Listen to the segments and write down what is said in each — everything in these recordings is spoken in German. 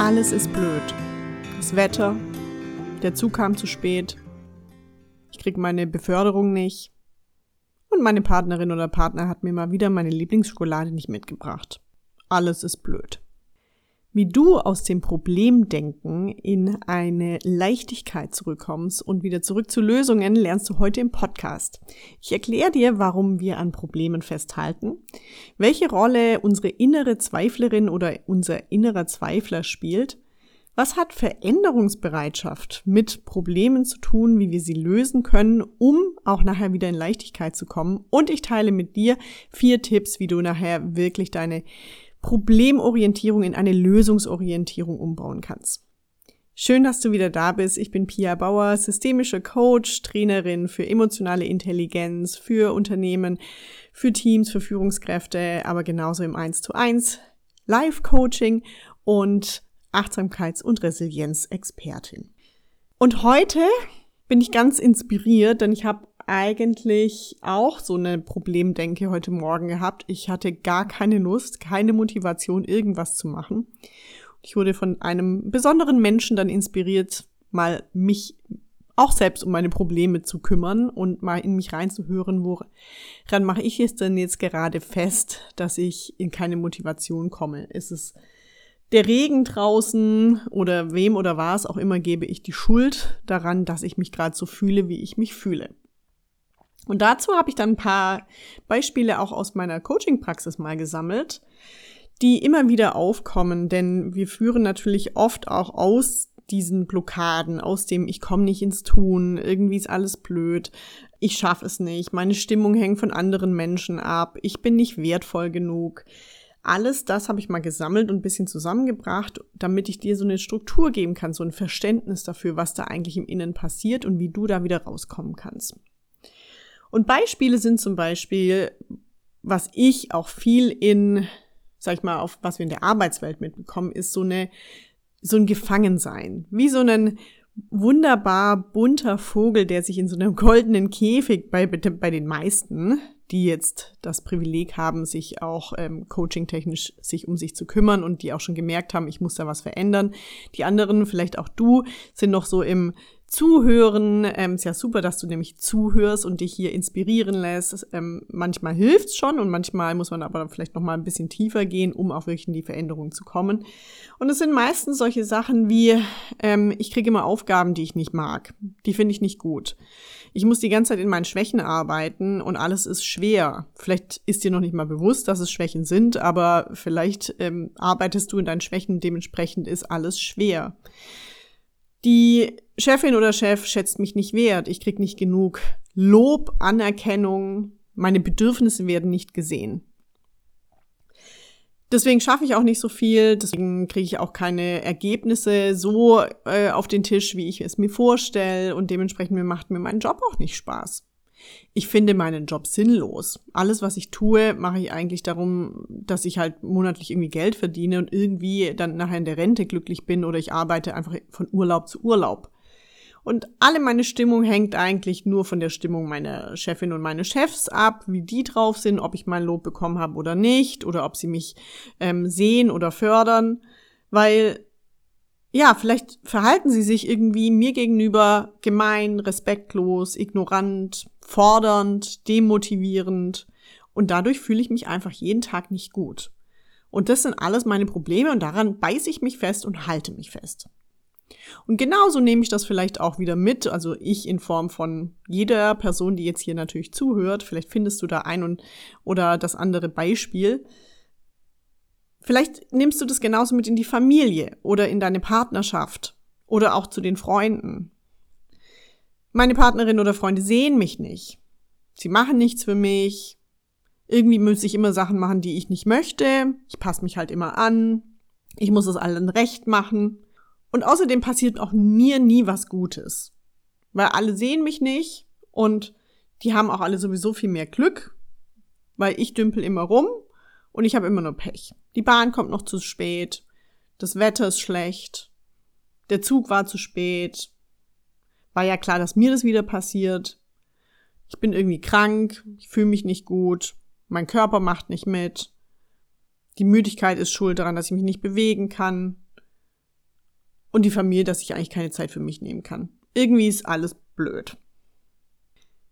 Alles ist blöd. Das Wetter, der Zug kam zu spät, ich krieg meine Beförderung nicht und meine Partnerin oder Partner hat mir mal wieder meine Lieblingsschokolade nicht mitgebracht. Alles ist blöd. Wie du aus dem Problemdenken in eine Leichtigkeit zurückkommst und wieder zurück zu Lösungen, lernst du heute im Podcast. Ich erkläre dir, warum wir an Problemen festhalten, welche Rolle unsere innere Zweiflerin oder unser innerer Zweifler spielt, was hat Veränderungsbereitschaft mit Problemen zu tun, wie wir sie lösen können, um auch nachher wieder in Leichtigkeit zu kommen. Und ich teile mit dir vier Tipps, wie du nachher wirklich deine Problemorientierung in eine Lösungsorientierung umbauen kannst. Schön, dass du wieder da bist. Ich bin Pia Bauer, systemische Coach, Trainerin für emotionale Intelligenz, für Unternehmen, für Teams, für Führungskräfte, aber genauso im 1 zu 1 Live-Coaching und Achtsamkeits- und Resilienz-Expertin. Und heute bin ich ganz inspiriert, denn ich habe eigentlich auch so eine Problemdenke heute Morgen gehabt. Ich hatte gar keine Lust, keine Motivation, irgendwas zu machen. Ich wurde von einem besonderen Menschen dann inspiriert, mal mich auch selbst um meine Probleme zu kümmern und mal in mich reinzuhören, woran mache ich es denn jetzt gerade fest, dass ich in keine Motivation komme? Ist es der Regen draußen oder wem oder was auch immer gebe ich die Schuld daran, dass ich mich gerade so fühle, wie ich mich fühle? Und dazu habe ich dann ein paar Beispiele auch aus meiner Coaching-Praxis mal gesammelt, die immer wieder aufkommen, denn wir führen natürlich oft auch aus diesen Blockaden, aus dem ich komme nicht ins Tun, irgendwie ist alles blöd, ich schaffe es nicht, meine Stimmung hängt von anderen Menschen ab, ich bin nicht wertvoll genug. Alles das habe ich mal gesammelt und ein bisschen zusammengebracht, damit ich dir so eine Struktur geben kann, so ein Verständnis dafür, was da eigentlich im Innen passiert und wie du da wieder rauskommen kannst. Und Beispiele sind zum Beispiel, was ich auch viel in, sag ich mal, auf was wir in der Arbeitswelt mitbekommen, ist so eine, so ein Gefangensein. Wie so ein wunderbar bunter Vogel, der sich in so einem goldenen Käfig bei, bei den meisten, die jetzt das Privileg haben, sich auch ähm, coaching-technisch sich um sich zu kümmern und die auch schon gemerkt haben, ich muss da was verändern. Die anderen, vielleicht auch du, sind noch so im Zuhören. Ähm, ist ja super, dass du nämlich zuhörst und dich hier inspirieren lässt. Ähm, manchmal hilft's schon und manchmal muss man aber vielleicht noch mal ein bisschen tiefer gehen, um auch wirklich in die Veränderung zu kommen. Und es sind meistens solche Sachen wie, ähm, ich kriege immer Aufgaben, die ich nicht mag. Die finde ich nicht gut. Ich muss die ganze Zeit in meinen Schwächen arbeiten und alles ist schwer. Vielleicht ist dir noch nicht mal bewusst, dass es Schwächen sind, aber vielleicht ähm, arbeitest du in deinen Schwächen, dementsprechend ist alles schwer. Die Chefin oder Chef schätzt mich nicht wert. Ich krieg nicht genug Lob, Anerkennung. Meine Bedürfnisse werden nicht gesehen. Deswegen schaffe ich auch nicht so viel, deswegen kriege ich auch keine Ergebnisse so äh, auf den Tisch, wie ich es mir vorstelle und dementsprechend macht mir mein Job auch nicht Spaß. Ich finde meinen Job sinnlos. Alles, was ich tue, mache ich eigentlich darum, dass ich halt monatlich irgendwie Geld verdiene und irgendwie dann nachher in der Rente glücklich bin oder ich arbeite einfach von Urlaub zu Urlaub. Und alle meine Stimmung hängt eigentlich nur von der Stimmung meiner Chefin und meines Chefs ab, wie die drauf sind, ob ich mein Lob bekommen habe oder nicht, oder ob sie mich ähm, sehen oder fördern. Weil, ja, vielleicht verhalten sie sich irgendwie mir gegenüber gemein, respektlos, ignorant, fordernd, demotivierend. Und dadurch fühle ich mich einfach jeden Tag nicht gut. Und das sind alles meine Probleme und daran beiße ich mich fest und halte mich fest. Und genauso nehme ich das vielleicht auch wieder mit, also ich in Form von jeder Person, die jetzt hier natürlich zuhört. Vielleicht findest du da ein und oder das andere Beispiel. Vielleicht nimmst du das genauso mit in die Familie oder in deine Partnerschaft oder auch zu den Freunden. Meine Partnerin oder Freunde sehen mich nicht. Sie machen nichts für mich. Irgendwie muss ich immer Sachen machen, die ich nicht möchte. Ich passe mich halt immer an. Ich muss es allen recht machen. Und außerdem passiert auch mir nie was Gutes. Weil alle sehen mich nicht und die haben auch alle sowieso viel mehr Glück, weil ich dümpel immer rum und ich habe immer nur Pech. Die Bahn kommt noch zu spät, das Wetter ist schlecht, der Zug war zu spät, war ja klar, dass mir das wieder passiert. Ich bin irgendwie krank, ich fühle mich nicht gut, mein Körper macht nicht mit, die Müdigkeit ist schuld daran, dass ich mich nicht bewegen kann, Und die Familie, dass ich eigentlich keine Zeit für mich nehmen kann. Irgendwie ist alles blöd.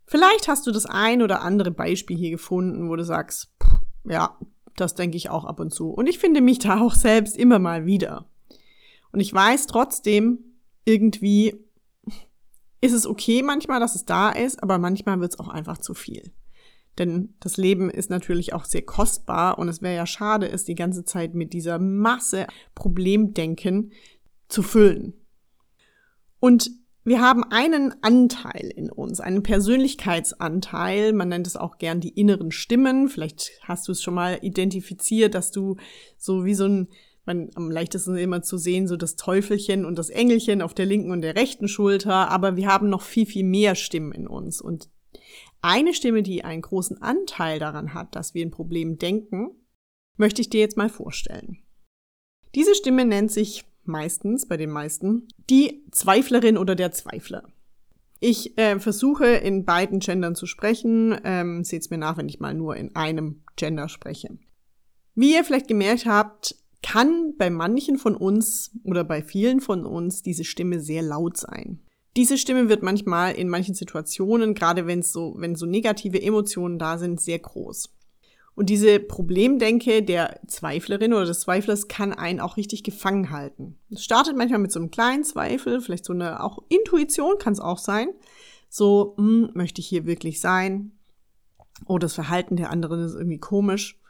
Vielleicht hast du das ein oder andere Beispiel hier gefunden, wo du sagst, ja, das denke ich auch ab und zu. Und ich finde mich da auch selbst immer mal wieder. Und ich weiß trotzdem, irgendwie ist es okay manchmal, dass es da ist, aber manchmal wird es auch einfach zu viel. Denn das Leben ist natürlich auch sehr kostbar und es wäre ja schade, es die ganze Zeit mit dieser Masse Problemdenken zu füllen. Und wir haben einen Anteil in uns, einen Persönlichkeitsanteil. Man nennt es auch gern die inneren Stimmen. Vielleicht hast du es schon mal identifiziert, dass du so wie so ein, man, am leichtesten immer zu sehen, so das Teufelchen und das Engelchen auf der linken und der rechten Schulter. Aber wir haben noch viel, viel mehr Stimmen in uns. Und eine Stimme, die einen großen Anteil daran hat, dass wir ein Problem denken, möchte ich dir jetzt mal vorstellen. Diese Stimme nennt sich meistens, bei den meisten, die Zweiflerin oder der Zweifler. Ich äh, versuche in beiden Gendern zu sprechen. Ähm, Seht's mir nach, wenn ich mal nur in einem Gender spreche. Wie ihr vielleicht gemerkt habt, kann bei manchen von uns oder bei vielen von uns diese Stimme sehr laut sein. Diese Stimme wird manchmal in manchen Situationen, gerade wenn so, wenn so negative Emotionen da sind, sehr groß. Und diese Problemdenke der Zweiflerin oder des Zweiflers kann einen auch richtig gefangen halten. Es startet manchmal mit so einem kleinen Zweifel, vielleicht so eine auch Intuition kann es auch sein. So, hm, möchte ich hier wirklich sein? Oh, das Verhalten der anderen ist irgendwie komisch.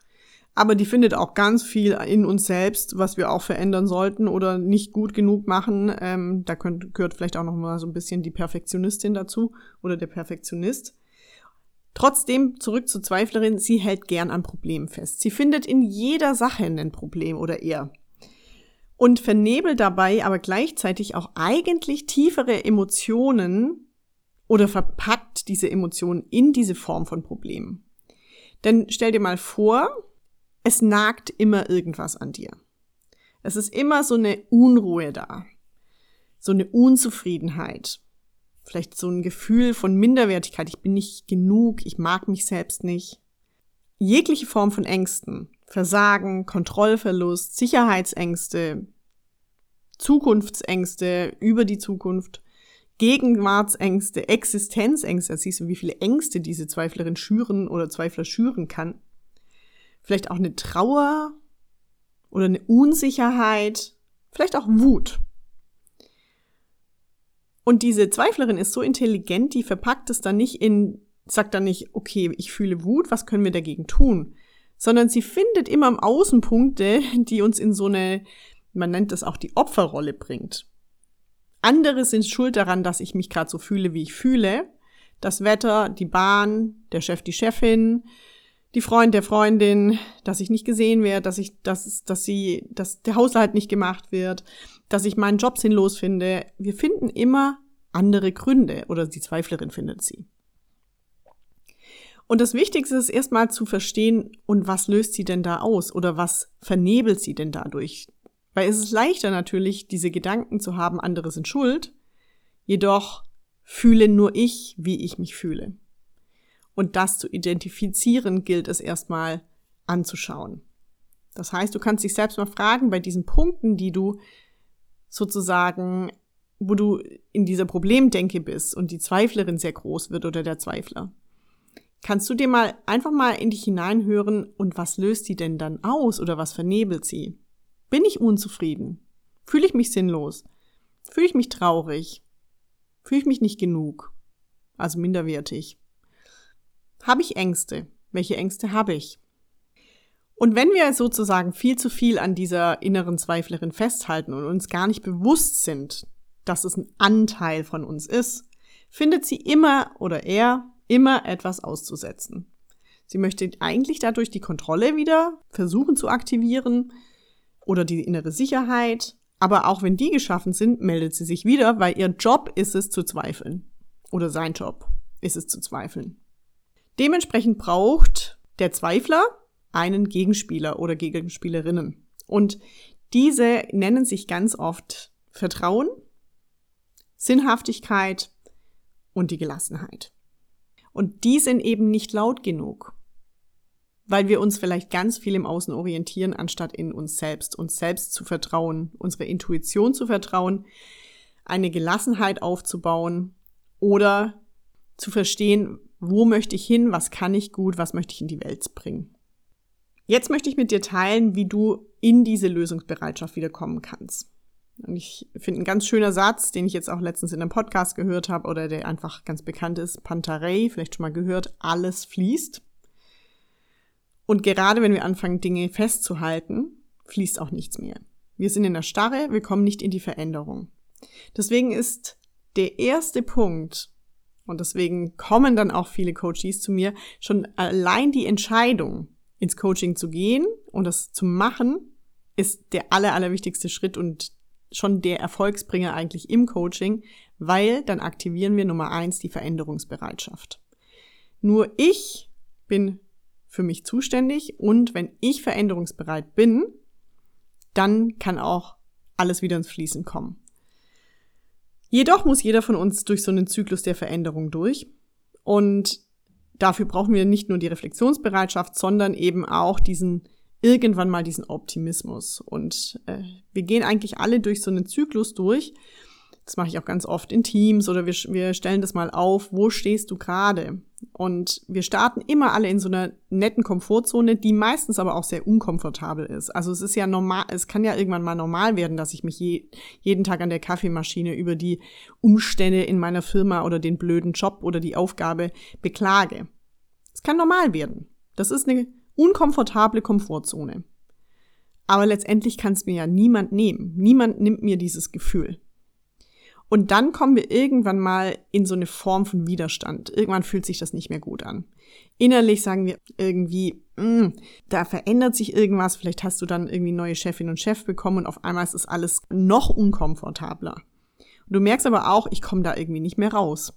Aber die findet auch ganz viel in uns selbst, was wir auch verändern sollten oder nicht gut genug machen. Ähm, da könnt, gehört vielleicht auch noch mal so ein bisschen die Perfektionistin dazu oder der Perfektionist. Trotzdem, zurück zur Zweiflerin, sie hält gern an Problemen fest. Sie findet in jeder Sache ein Problem oder eher. Und vernebelt dabei aber gleichzeitig auch eigentlich tiefere Emotionen oder verpackt diese Emotionen in diese Form von Problemen. Denn stell dir mal vor, es nagt immer irgendwas an dir. Es ist immer so eine Unruhe da, so eine Unzufriedenheit, vielleicht so ein Gefühl von Minderwertigkeit, ich bin nicht genug, ich mag mich selbst nicht. Jegliche Form von Ängsten, Versagen, Kontrollverlust, Sicherheitsängste, Zukunftsängste über die Zukunft, Gegenwartsängste, Existenzängste, da siehst du, wie viele Ängste diese Zweiflerin schüren oder Zweifler schüren kann. Vielleicht auch eine Trauer oder eine Unsicherheit, vielleicht auch Wut. Und diese Zweiflerin ist so intelligent, die verpackt es dann nicht in, sagt dann nicht, okay, ich fühle Wut, was können wir dagegen tun? Sondern sie findet immer im Außenpunkte, die uns in so eine, man nennt das auch die Opferrolle bringt. Andere sind schuld daran, dass ich mich gerade so fühle, wie ich fühle. Das Wetter, die Bahn, der Chef, die Chefin, die Freund der Freundin, dass ich nicht gesehen werde, dass ich, dass, dass sie, dass der Haushalt nicht gemacht wird, dass ich meinen Job sinnlos finde. Wir finden immer andere Gründe oder die Zweiflerin findet sie. Und das Wichtigste ist erstmal zu verstehen, und was löst sie denn da aus oder was vernebelt sie denn dadurch? Weil es ist leichter natürlich, diese Gedanken zu haben, andere sind schuld, jedoch fühle nur ich, wie ich mich fühle. Und das zu identifizieren gilt es erstmal anzuschauen. Das heißt, du kannst dich selbst mal fragen bei diesen Punkten, die du sozusagen, wo du in dieser Problemdenke bist und die Zweiflerin sehr groß wird oder der Zweifler. Kannst du dir mal einfach mal in dich hineinhören und was löst die denn dann aus oder was vernebelt sie? Bin ich unzufrieden? Fühle ich mich sinnlos? Fühle ich mich traurig? Fühle ich mich nicht genug? Also minderwertig? Habe ich Ängste? Welche Ängste habe ich? Und wenn wir sozusagen viel zu viel an dieser inneren Zweiflerin festhalten und uns gar nicht bewusst sind, dass es ein Anteil von uns ist, findet sie immer oder er immer etwas auszusetzen. Sie möchte eigentlich dadurch die Kontrolle wieder versuchen zu aktivieren oder die innere Sicherheit. Aber auch wenn die geschaffen sind, meldet sie sich wieder, weil ihr Job ist es zu zweifeln. Oder sein Job ist es zu zweifeln. Dementsprechend braucht der Zweifler einen Gegenspieler oder Gegenspielerinnen. Und diese nennen sich ganz oft Vertrauen, Sinnhaftigkeit und die Gelassenheit. Und die sind eben nicht laut genug. weil wir uns vielleicht ganz viel im Außen orientieren, anstatt in uns selbst, uns selbst zu vertrauen, unsere Intuition zu vertrauen, eine Gelassenheit aufzubauen oder zu verstehen, wo möchte ich hin, was kann ich gut, was möchte ich in die Welt bringen. Jetzt möchte ich mit dir teilen, wie du in diese Lösungsbereitschaft wiederkommen kannst. Und ich finde ein ganz schöner Satz, den ich jetzt auch letztens in einem Podcast gehört habe oder der einfach ganz bekannt ist, Pantarei, vielleicht schon mal gehört, alles fließt. Und gerade wenn wir anfangen, Dinge festzuhalten, fließt auch nichts mehr. Wir sind in der Starre, wir kommen nicht in die Veränderung. Deswegen ist der erste Punkt, und deswegen kommen dann auch viele Coaches zu mir, schon allein die Entscheidung, ins Coaching zu gehen und das zu machen, ist der aller, allerwichtigste Schritt und schon der Erfolgsbringer eigentlich im Coaching, weil dann aktivieren wir Nummer eins die Veränderungsbereitschaft. Nur ich bin für mich zuständig und wenn ich veränderungsbereit bin, dann kann auch alles wieder ins Fließen kommen. Jedoch muss jeder von uns durch so einen Zyklus der Veränderung durch und dafür brauchen wir nicht nur die Reflexionsbereitschaft, sondern eben auch diesen irgendwann mal diesen Optimismus. Und äh, wir gehen eigentlich alle durch so einen Zyklus durch das mache ich auch ganz oft in Teams oder wir, wir stellen das mal auf, wo stehst du gerade? Und wir starten immer alle in so einer netten Komfortzone, die meistens aber auch sehr unkomfortabel ist. Also es ist ja normal, es kann ja irgendwann mal normal werden, dass ich mich je, jeden Tag an der Kaffeemaschine über die Umstände in meiner Firma oder den blöden Job oder die Aufgabe beklage. Es kann normal werden. Das ist eine unkomfortable Komfortzone. Aber letztendlich kann es mir ja niemand nehmen. Niemand nimmt mir dieses Gefühl. Und dann kommen wir irgendwann mal in so eine Form von Widerstand. Irgendwann fühlt sich das nicht mehr gut an. Innerlich sagen wir irgendwie, mm, da verändert sich irgendwas. Vielleicht hast du dann irgendwie neue Chefin und Chef bekommen und auf einmal ist es alles noch unkomfortabler. Und du merkst aber auch, ich komme da irgendwie nicht mehr raus.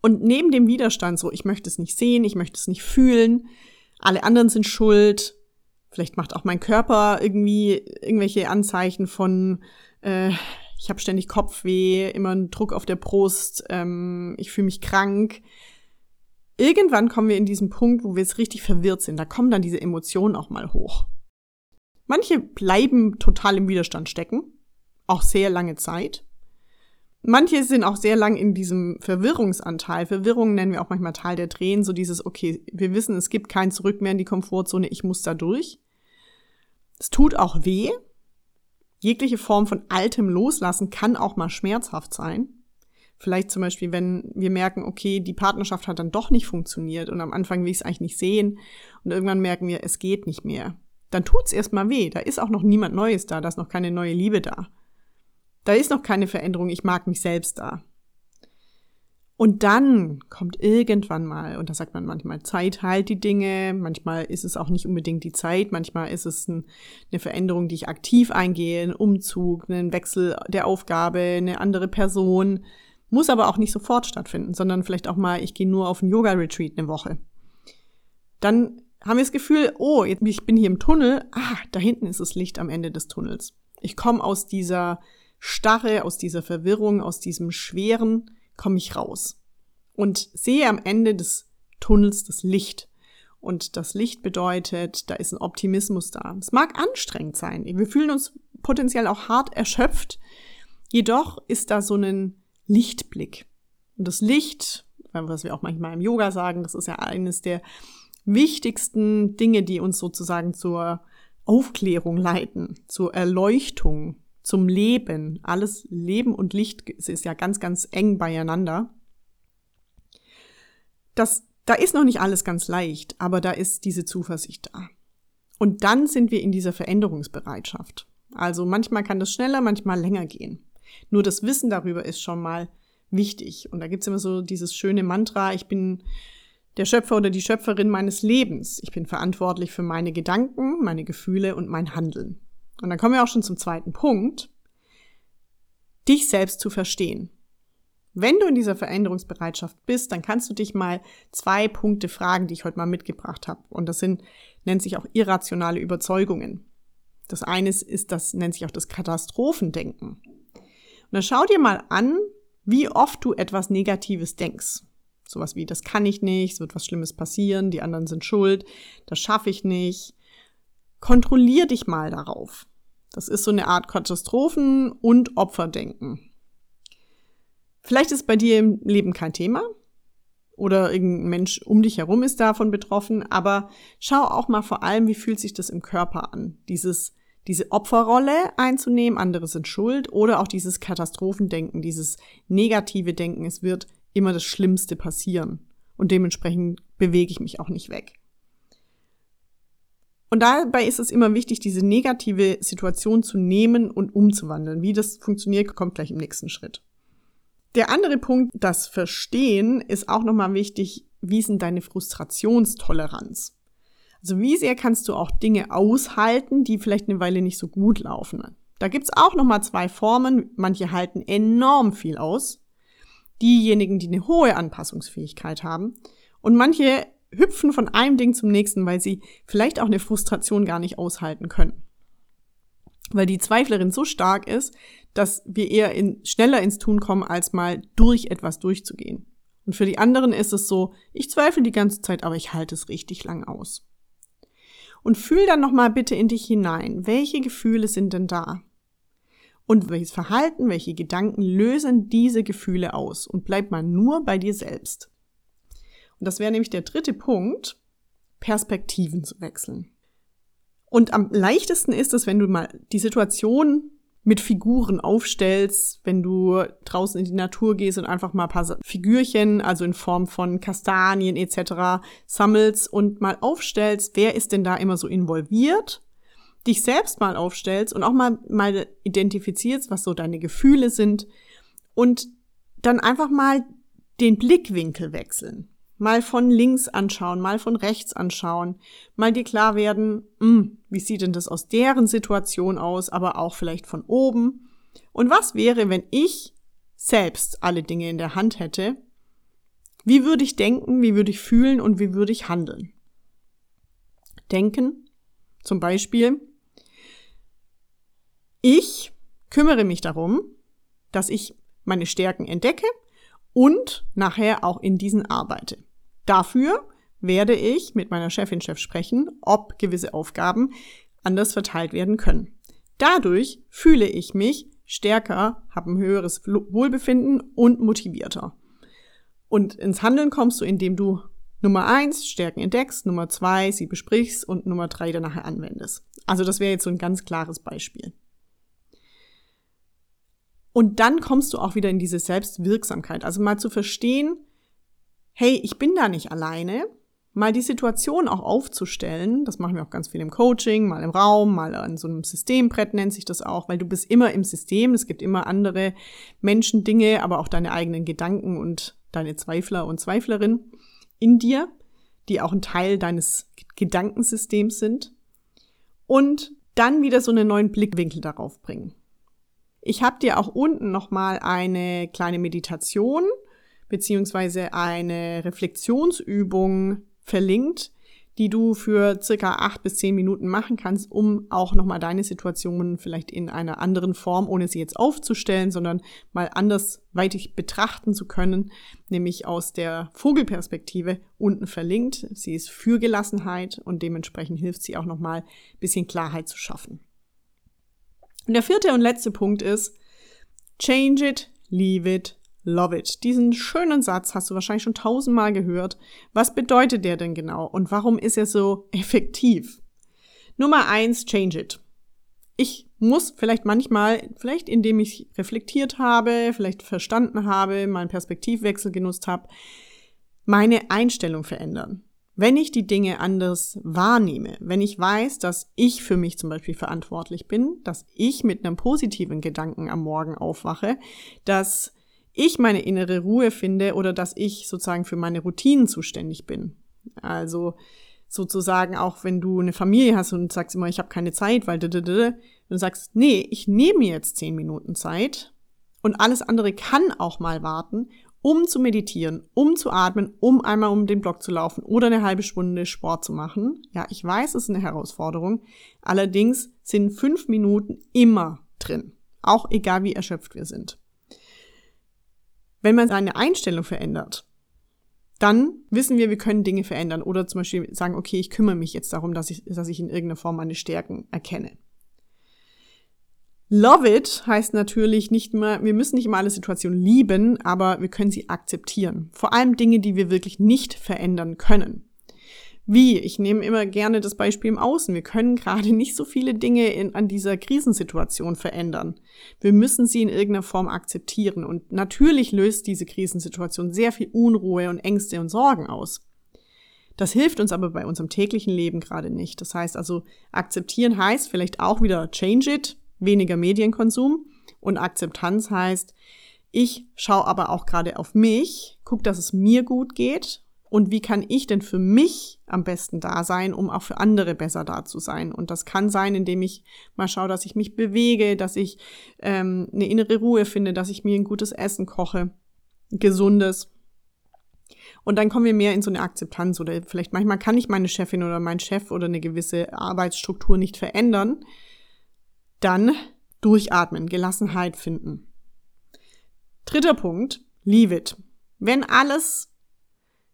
Und neben dem Widerstand so, ich möchte es nicht sehen, ich möchte es nicht fühlen, alle anderen sind schuld, vielleicht macht auch mein Körper irgendwie irgendwelche Anzeichen von, äh, ich habe ständig Kopfweh, immer einen Druck auf der Brust, ähm, ich fühle mich krank. Irgendwann kommen wir in diesen Punkt, wo wir jetzt richtig verwirrt sind. Da kommen dann diese Emotionen auch mal hoch. Manche bleiben total im Widerstand stecken, auch sehr lange Zeit. Manche sind auch sehr lang in diesem Verwirrungsanteil. Verwirrung nennen wir auch manchmal Teil der Tränen, so dieses, okay, wir wissen, es gibt kein Zurück mehr in die Komfortzone, ich muss da durch. Es tut auch weh, jegliche Form von Altem loslassen kann auch mal schmerzhaft sein. Vielleicht zum Beispiel, wenn wir merken, okay, die Partnerschaft hat dann doch nicht funktioniert und am Anfang will ich es eigentlich nicht sehen und irgendwann merken wir, es geht nicht mehr. Dann tut's erstmal weh. Da ist auch noch niemand Neues da, da ist noch keine neue Liebe da. Da ist noch keine Veränderung, ich mag mich selbst da. Und dann kommt irgendwann mal, und da sagt man manchmal, Zeit heilt die Dinge, manchmal ist es auch nicht unbedingt die Zeit, manchmal ist es ein, eine Veränderung, die ich aktiv eingehe, ein Umzug, ein Wechsel der Aufgabe, eine andere Person, muss aber auch nicht sofort stattfinden, sondern vielleicht auch mal, ich gehe nur auf ein Yoga-Retreat eine Woche. Dann haben wir das Gefühl, oh, ich bin hier im Tunnel, ah, da hinten ist das Licht am Ende des Tunnels. Ich komme aus dieser Starre, aus dieser Verwirrung, aus diesem Schweren, komme ich raus und sehe am Ende des Tunnels das Licht. Und das Licht bedeutet, da ist ein Optimismus da. Es mag anstrengend sein. Wir fühlen uns potenziell auch hart erschöpft. Jedoch ist da so ein Lichtblick. Und das Licht, was wir auch manchmal im Yoga sagen, das ist ja eines der wichtigsten Dinge, die uns sozusagen zur Aufklärung leiten, zur Erleuchtung, zum Leben. Alles Leben und Licht ist ja ganz, ganz eng beieinander. Das, da ist noch nicht alles ganz leicht, aber da ist diese Zuversicht da. Und dann sind wir in dieser Veränderungsbereitschaft. Also manchmal kann das schneller, manchmal länger gehen. Nur das Wissen darüber ist schon mal wichtig. Und da gibt's immer so dieses schöne Mantra, ich bin der Schöpfer oder die Schöpferin meines Lebens. Ich bin verantwortlich für meine Gedanken, meine Gefühle und mein Handeln. Und dann kommen wir auch schon zum zweiten Punkt, dich selbst zu verstehen. Wenn du in dieser Veränderungsbereitschaft bist, dann kannst du dich mal zwei Punkte fragen, die ich heute mal mitgebracht habe. Und das sind, nennt sich auch irrationale Überzeugungen. Das eine ist, das nennt sich auch das Katastrophendenken. Und dann schau dir mal an, wie oft du etwas Negatives denkst. Sowas wie, das kann ich nicht, es wird was Schlimmes passieren, die anderen sind schuld, das schaffe ich nicht. Kontrollier dich mal darauf. Das ist so eine Art Katastrophen- und Opferdenken. Vielleicht ist bei dir im Leben kein Thema oder irgendein Mensch um dich herum ist davon betroffen, aber schau auch mal vor allem, wie fühlt sich das im Körper an. Dieses, diese Opferrolle einzunehmen, andere sind schuld oder auch dieses Katastrophendenken, dieses negative Denken, es wird immer das Schlimmste passieren und dementsprechend bewege ich mich auch nicht weg. Und dabei ist es immer wichtig, diese negative Situation zu nehmen und umzuwandeln. Wie das funktioniert, kommt gleich im nächsten Schritt. Der andere Punkt, das Verstehen, ist auch nochmal wichtig. Wie ist denn deine Frustrationstoleranz? Also wie sehr kannst du auch Dinge aushalten, die vielleicht eine Weile nicht so gut laufen? Da gibt's auch nochmal zwei Formen. Manche halten enorm viel aus. Diejenigen, die eine hohe Anpassungsfähigkeit haben. Und manche hüpfen von einem Ding zum nächsten, weil sie vielleicht auch eine Frustration gar nicht aushalten können. Weil die Zweiflerin so stark ist, dass wir eher in, schneller ins Tun kommen, als mal durch etwas durchzugehen. Und für die anderen ist es so, ich zweifle die ganze Zeit, aber ich halte es richtig lang aus. Und fühl dann nochmal bitte in dich hinein. Welche Gefühle sind denn da? Und welches Verhalten, welche Gedanken lösen diese Gefühle aus? Und bleib mal nur bei dir selbst. Das wäre nämlich der dritte Punkt, Perspektiven zu wechseln. Und am leichtesten ist es, wenn du mal die Situation mit Figuren aufstellst, wenn du draußen in die Natur gehst und einfach mal ein paar Figürchen, also in Form von Kastanien etc. sammelst und mal aufstellst, wer ist denn da immer so involviert, dich selbst mal aufstellst und auch mal, mal identifizierst, was so deine Gefühle sind und dann einfach mal den Blickwinkel wechseln mal von links anschauen, mal von rechts anschauen, mal dir klar werden, mh, hm, wie sieht denn das aus deren Situation aus, aber auch vielleicht von oben. Und was wäre, wenn ich selbst alle Dinge in der Hand hätte? Wie würde ich denken, wie würde ich fühlen und wie würde ich handeln? Denken, zum Beispiel, ich kümmere mich darum, dass ich meine Stärken entdecke und nachher auch in diesen arbeite. Dafür werde ich mit meiner Chefin Chef sprechen, ob gewisse Aufgaben anders verteilt werden können. Dadurch fühle ich mich stärker, habe ein höheres Wohlbefinden und motivierter. Und ins Handeln kommst du, indem du Nummer eins Stärken entdeckst, Nummer zwei sie besprichst und Nummer drei dann nachher anwendest. Also das wäre jetzt so ein ganz klares Beispiel. Und dann kommst du auch wieder in diese Selbstwirksamkeit. Also mal zu verstehen, hey, ich bin da nicht alleine. Mal die Situation auch aufzustellen, das machen wir auch ganz viel im Coaching, mal im Raum, mal an so einem Systembrett nennt sich das auch, weil du bist immer im System, es gibt immer andere Menschen, Dinge, aber auch deine eigenen Gedanken und deine Zweifler und Zweiflerin in dir, die auch ein Teil deines Gedankensystems sind. Und dann wieder so einen neuen Blickwinkel darauf bringen. Ich habe dir auch unten nochmal eine kleine Meditation beziehungsweise eine Reflexionsübung verlinkt, die du für circa acht bis zehn Minuten machen kannst, um auch nochmal deine Situation vielleicht in einer anderen Form, ohne sie jetzt aufzustellen, sondern mal andersweitig betrachten zu können, nämlich aus der Vogelperspektive unten verlinkt. Sie ist für Gelassenheit und dementsprechend hilft sie auch nochmal bisschen Klarheit zu schaffen. Und der vierte und letzte Punkt ist, change it, leave it, love it. Diesen schönen Satz hast du wahrscheinlich schon tausendmal gehört. Was bedeutet der denn genau und warum ist er so effektiv? Nummer eins, change it. Ich muss vielleicht manchmal, vielleicht indem ich reflektiert habe, vielleicht verstanden habe, meinen Perspektivwechsel genutzt habe, meine Einstellung verändern wenn ich die Dinge anders wahrnehme, wenn ich weiß, dass ich für mich zum Beispiel verantwortlich bin, dass ich mit einem positiven Gedanken am Morgen aufwache, dass ich meine innere Ruhe finde oder dass ich sozusagen für meine Routinen zuständig bin. Also sozusagen auch wenn du eine Familie hast und sagst immer, ich habe keine Zeit, weil du sagst, nee, ich nehme jetzt zehn Minuten Zeit und alles andere kann auch mal warten um zu meditieren, um zu atmen, um einmal um den Block zu laufen oder eine halbe Stunde Sport zu machen. Ja, ich weiß, es ist eine Herausforderung. Allerdings sind fünf Minuten immer drin. Auch egal wie erschöpft wir sind. Wenn man seine Einstellung verändert, dann wissen wir, wir können Dinge verändern oder zum Beispiel sagen, okay, ich kümmere mich jetzt darum, dass ich, dass ich in irgendeiner Form meine Stärken erkenne. Love it heißt natürlich nicht mehr, wir müssen nicht immer alle Situationen lieben, aber wir können sie akzeptieren. Vor allem Dinge, die wir wirklich nicht verändern können. Wie? Ich nehme immer gerne das Beispiel im Außen. Wir können gerade nicht so viele Dinge in, an dieser Krisensituation verändern. Wir müssen sie in irgendeiner Form akzeptieren. Und natürlich löst diese Krisensituation sehr viel Unruhe und Ängste und Sorgen aus. Das hilft uns aber bei unserem täglichen Leben gerade nicht. Das heißt also, akzeptieren heißt vielleicht auch wieder change it, weniger Medienkonsum. Und Akzeptanz heißt, ich schaue aber auch gerade auf mich, guck, dass es mir gut geht und wie kann ich denn für mich am besten da sein, um auch für andere besser da zu sein. Und das kann sein, indem ich mal schaue, dass ich mich bewege, dass ich ähm, eine innere Ruhe finde, dass ich mir ein gutes Essen koche, gesundes. Und dann kommen wir mehr in so eine Akzeptanz oder vielleicht manchmal kann ich meine Chefin oder mein Chef oder eine gewisse Arbeitsstruktur nicht verändern. Dann durchatmen, Gelassenheit finden. Dritter Punkt, leave it. Wenn alles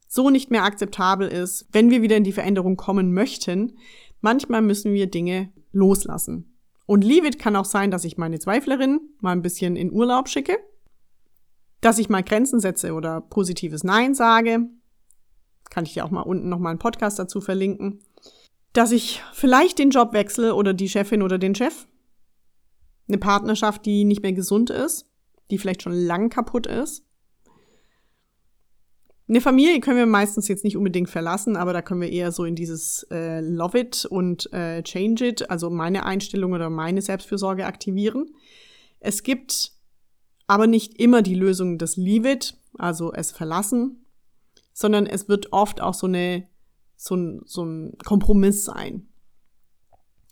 so nicht mehr akzeptabel ist, wenn wir wieder in die Veränderung kommen möchten, manchmal müssen wir Dinge loslassen. Und Leave It kann auch sein, dass ich meine Zweiflerin mal ein bisschen in Urlaub schicke, dass ich mal Grenzen setze oder positives Nein sage. Kann ich dir auch mal unten nochmal einen Podcast dazu verlinken. Dass ich vielleicht den Job wechsle oder die Chefin oder den Chef. Eine Partnerschaft, die nicht mehr gesund ist, die vielleicht schon lang kaputt ist. Eine Familie können wir meistens jetzt nicht unbedingt verlassen, aber da können wir eher so in dieses äh, Love it und äh, Change it, also meine Einstellung oder meine Selbstfürsorge aktivieren. Es gibt aber nicht immer die Lösung des Leave it, also es verlassen, sondern es wird oft auch so eine so ein, so ein Kompromiss sein.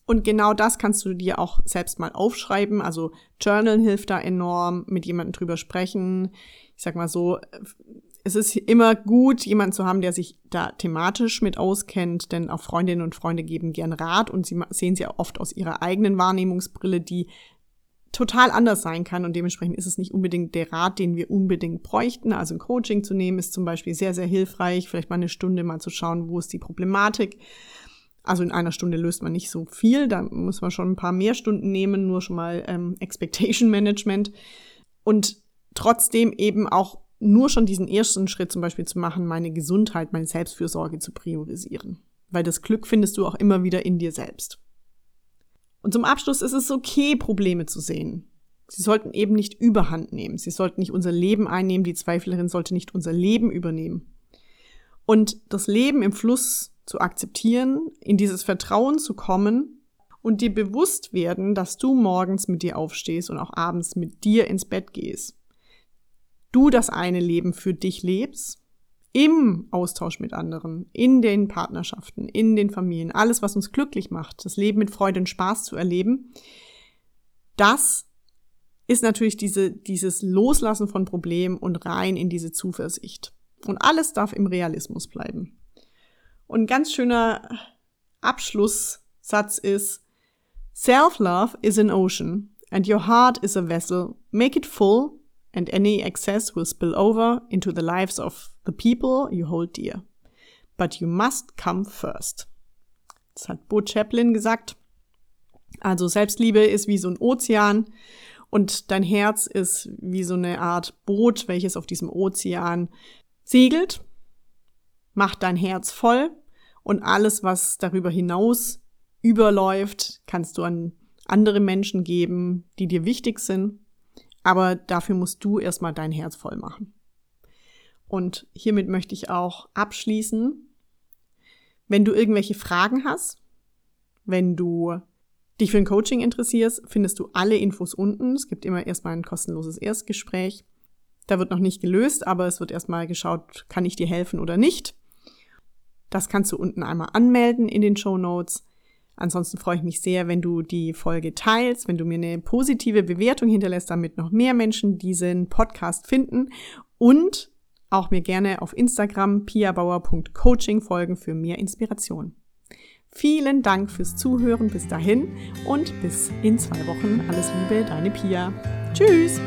Und genau das kannst du dir auch selbst mal aufschreiben. Also Journal hilft da enorm, mit jemandem drüber sprechen. Ich sag mal so, es ist immer gut, jemanden zu haben, der sich da thematisch mit auskennt, denn auch Freundinnen und Freunde geben gern Rat und sie sehen sie ja oft aus ihrer eigenen Wahrnehmungsbrille, die total anders sein kann und dementsprechend ist es nicht unbedingt der Rat, den wir unbedingt bräuchten. Also ein Coaching zu nehmen ist zum Beispiel sehr, sehr hilfreich, vielleicht mal eine Stunde mal zu schauen, wo ist die Problematik. Also in einer Stunde löst man nicht so viel, da muss man schon ein paar mehr Stunden nehmen, nur schon mal ähm, Expectation Management und trotzdem eben auch nur schon diesen ersten Schritt zum Beispiel zu machen, meine Gesundheit, meine Selbstfürsorge zu priorisieren. Weil das Glück findest du auch immer wieder in dir selbst. Und zum Abschluss ist es okay, Probleme zu sehen. Sie sollten eben nicht überhand nehmen. Sie sollten nicht unser Leben einnehmen. Die Zweiflerin sollte nicht unser Leben übernehmen. Und das Leben im Fluss zu akzeptieren, in dieses Vertrauen zu kommen und dir bewusst werden, dass du morgens mit dir aufstehst und auch abends mit dir ins Bett gehst du das eine Leben für dich lebst, im Austausch mit anderen, in den Partnerschaften, in den Familien, alles, was uns glücklich macht, das Leben mit Freude und Spaß zu erleben, das ist natürlich diese, dieses Loslassen von Problemen und rein in diese Zuversicht. Und alles darf im Realismus bleiben. Und ein ganz schöner Abschlusssatz ist, Self-love is an ocean and your heart is a vessel. Make it full and any excess will spill over into the lives of the people you hold dear. But you must come first. Das hat Bo Chaplin gesagt. Also Selbstliebe ist wie so ein Ozean und dein Herz ist wie so eine Art Boot, welches auf diesem Ozean segelt. Mach dein Herz voll und alles, was darüber hinaus überläuft, kannst du an andere Menschen geben, die dir wichtig sind aber dafür musst du erstmal dein Herz voll machen. Und hiermit möchte ich auch abschließen. Wenn du irgendwelche Fragen hast, wenn du dich für ein Coaching interessierst, findest du alle Infos unten. Es gibt immer erstmal ein kostenloses Erstgespräch. Da wird noch nicht gelöst, aber es wird erstmal geschaut, kann ich dir helfen oder nicht. Das kannst du unten einmal anmelden in den Show Notes. Ansonsten freue ich mich sehr, wenn du die Folge teilst, wenn du mir eine positive Bewertung hinterlässt, damit noch mehr Menschen diesen Podcast finden und auch mir gerne auf Instagram piabauer.coaching folgen für mehr Inspiration. Vielen Dank fürs Zuhören bis dahin und bis in zwei Wochen. Alles Liebe, deine Pia. Tschüss!